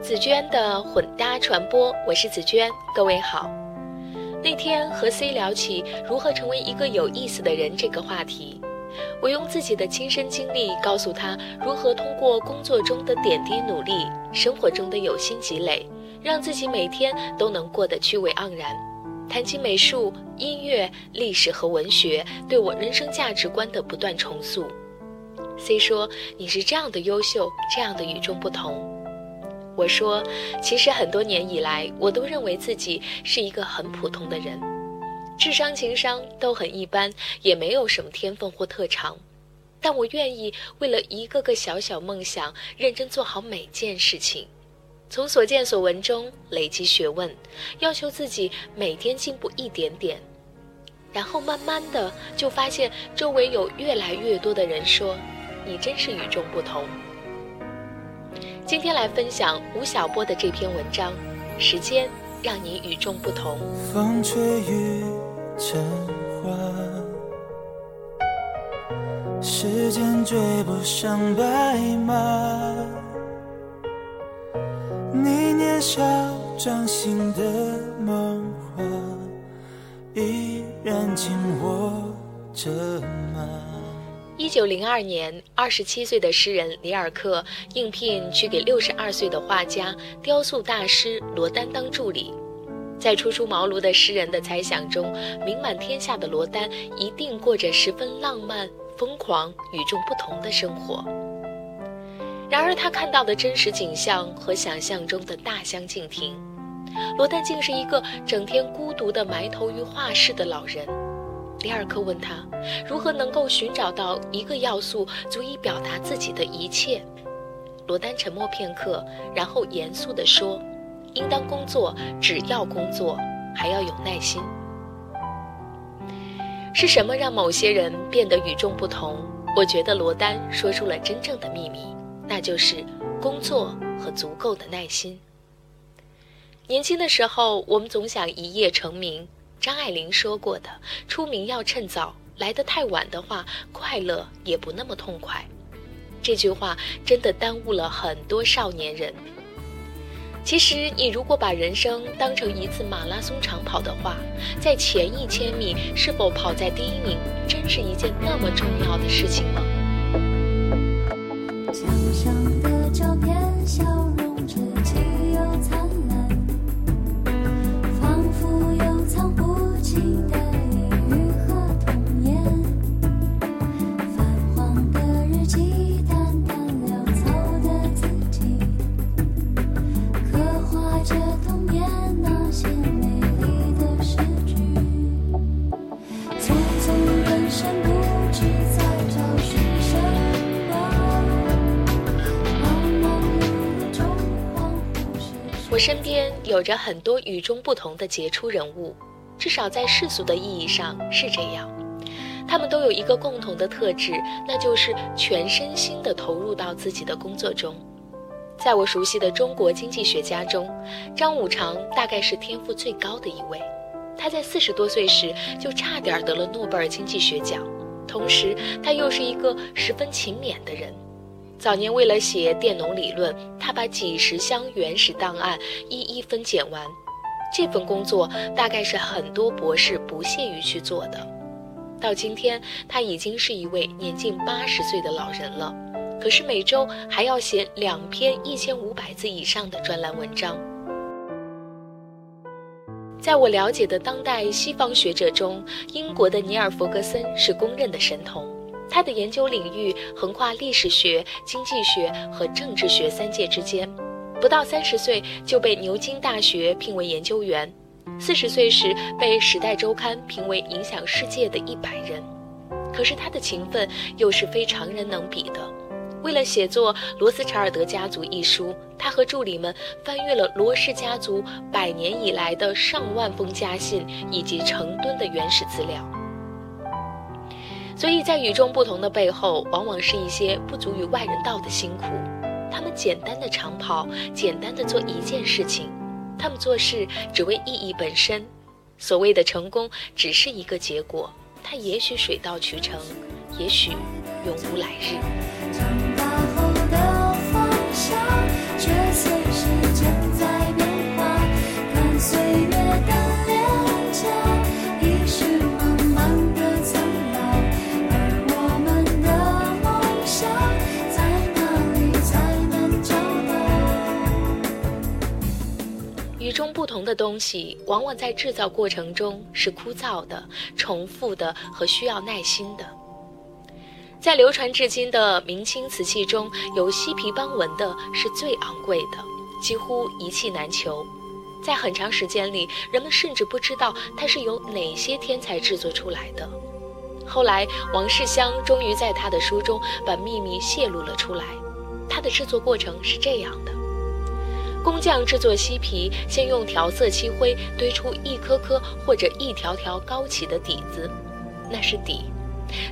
紫娟的混搭传播，我是紫娟，各位好。那天和 C 聊起如何成为一个有意思的人这个话题，我用自己的亲身经历告诉他如何通过工作中的点滴努力，生活中的有心积累，让自己每天都能过得趣味盎然。谈起美术、音乐、历史和文学对我人生价值观的不断重塑。C 说：“你是这样的优秀，这样的与众不同。”我说，其实很多年以来，我都认为自己是一个很普通的人，智商、情商都很一般，也没有什么天分或特长。但我愿意为了一个个小小梦想，认真做好每件事情，从所见所闻中累积学问，要求自己每天进步一点点，然后慢慢的就发现周围有越来越多的人说：“你真是与众不同。”今天来分享吴晓波的这篇文章，《时间让你与众不同》。风吹雨成花，时间追不上白马。你年少掌心的梦话，依然紧握着吗？一九零二年，二十七岁的诗人里尔克应聘去给六十二岁的画家、雕塑大师罗丹当助理。在初出茅庐的诗人的猜想中，名满天下的罗丹一定过着十分浪漫、疯狂、与众不同的生活。然而，他看到的真实景象和想象中的大相径庭。罗丹竟是一个整天孤独地埋头于画室的老人。里尔克问他，如何能够寻找到一个要素足以表达自己的一切？罗丹沉默片刻，然后严肃地说：“应当工作，只要工作，还要有耐心。”是什么让某些人变得与众不同？我觉得罗丹说出了真正的秘密，那就是工作和足够的耐心。年轻的时候，我们总想一夜成名。张爱玲说过的：“出名要趁早，来得太晚的话，快乐也不那么痛快。”这句话真的耽误了很多少年人。其实，你如果把人生当成一次马拉松长跑的话，在前一千米是否跑在第一名，真是一件那么重要的事情吗？有着很多与众不同的杰出人物，至少在世俗的意义上是这样。他们都有一个共同的特质，那就是全身心地投入到自己的工作中。在我熟悉的中国经济学家中，张五常大概是天赋最高的一位。他在四十多岁时就差点得了诺贝尔经济学奖，同时他又是一个十分勤勉的人。早年为了写佃农理论，他把几十箱原始档案一一分拣完。这份工作大概是很多博士不屑于去做的。到今天，他已经是一位年近八十岁的老人了，可是每周还要写两篇一千五百字以上的专栏文章。在我了解的当代西方学者中，英国的尼尔·弗格森是公认的神童。他的研究领域横跨历史学、经济学和政治学三界之间，不到三十岁就被牛津大学聘为研究员，四十岁时被《时代周刊》评为影响世界的一百人。可是他的勤奋又是非常人能比的。为了写作《罗斯柴尔德家族》一书，他和助理们翻阅了罗氏家族百年以来的上万封家信以及成吨的原始资料。所以在与众不同的背后，往往是一些不足与外人道的辛苦。他们简单的长跑，简单的做一件事情，他们做事只为意义本身。所谓的成功，只是一个结果，它也许水到渠成，也许永无来日。的东西，往往在制造过程中是枯燥的、重复的和需要耐心的。在流传至今的明清瓷器中，有犀皮斑纹的是最昂贵的，几乎一器难求。在很长时间里，人们甚至不知道它是由哪些天才制作出来的。后来，王世襄终于在他的书中把秘密泄露了出来。它的制作过程是这样的：工匠制作漆皮，先用调色漆灰堆出一颗颗或者一条条高起的底子，那是底。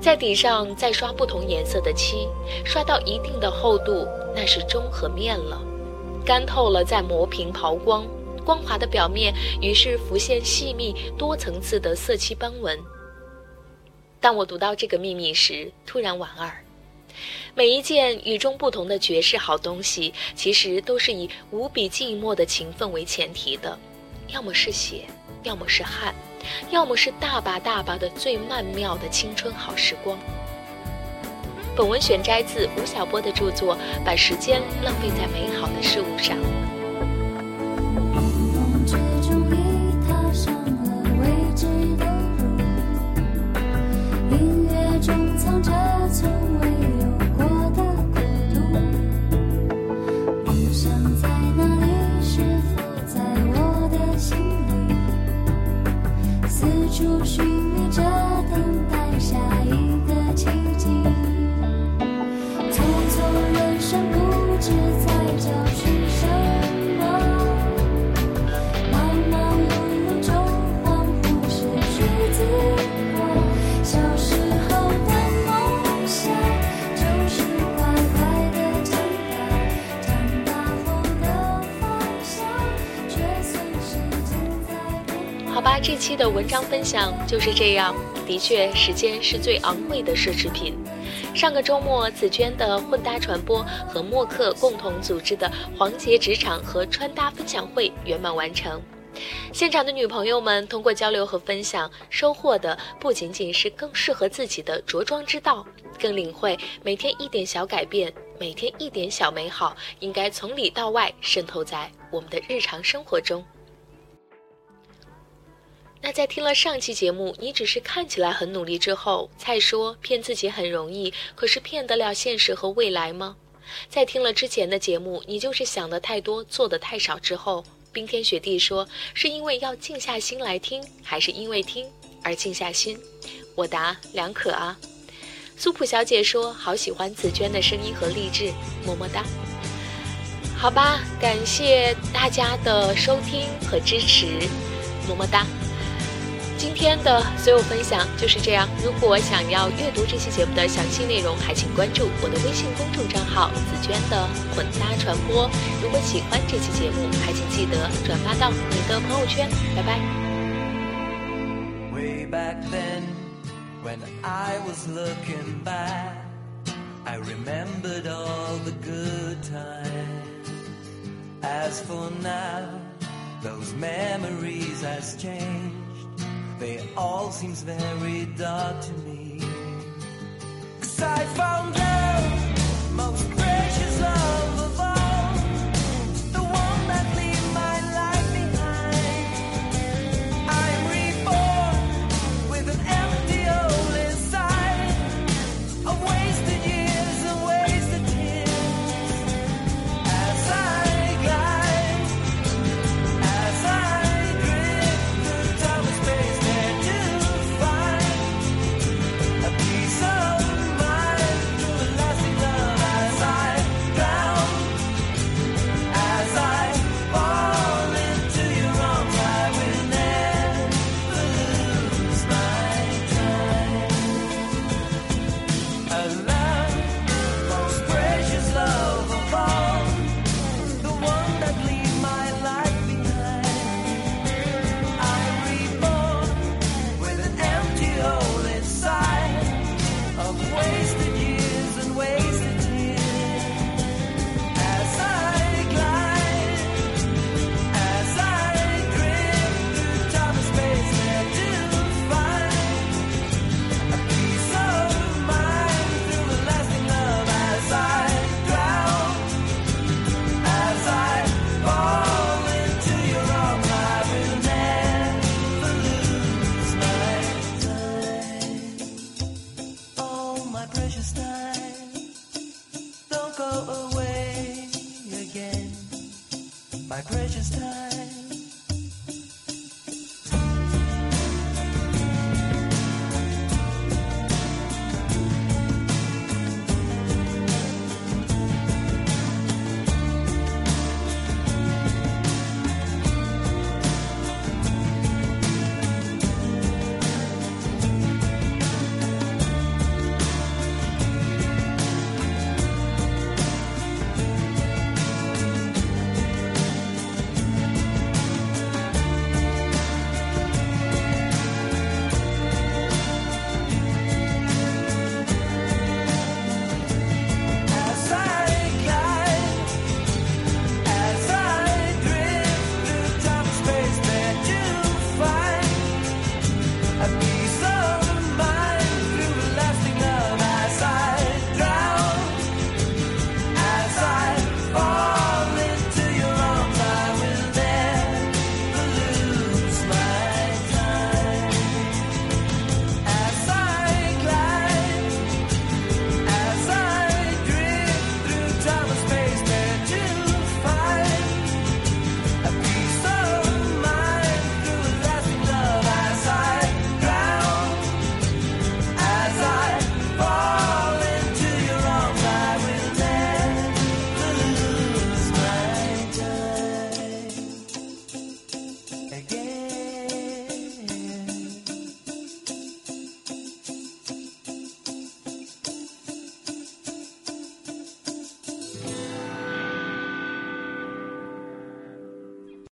在底上再刷不同颜色的漆，刷到一定的厚度，那是中和面了。干透了再磨平刨光，光滑的表面于是浮现细密多层次的色漆斑纹。当我读到这个秘密时，突然莞尔。每一件与众不同的绝世好东西，其实都是以无比寂寞的勤奋为前提的，要么是血，要么是汗。要么是大把大把的最曼妙的青春好时光。本文选摘自吴晓波的著作《把时间浪费在美好的事物上》。吧这期的文章分享就是这样。的确，时间是最昂贵的奢侈品。上个周末，紫娟的混搭传播和默克共同组织的黄杰职场和穿搭分享会圆满完成。现场的女朋友们通过交流和分享，收获的不仅仅是更适合自己的着装之道，更领会每天一点小改变，每天一点小美好，应该从里到外渗透在我们的日常生活中。那在听了上期节目，你只是看起来很努力之后，才说骗自己很容易，可是骗得了现实和未来吗？在听了之前的节目，你就是想的太多，做的太少之后，冰天雪地说是因为要静下心来听，还是因为听而静下心？我答两可啊。苏普小姐说好喜欢紫娟的声音和励志，么么哒。好吧，感谢大家的收听和支持，么么哒。今天的所有分享就是这样。如果想要阅读这期节目的详细内容，还请关注我的微信公众账号“紫娟的混搭传播”。如果喜欢这期节目，还请记得转发到你的朋友圈。拜拜。They all seems very dark to me. Cause I found love most precious time.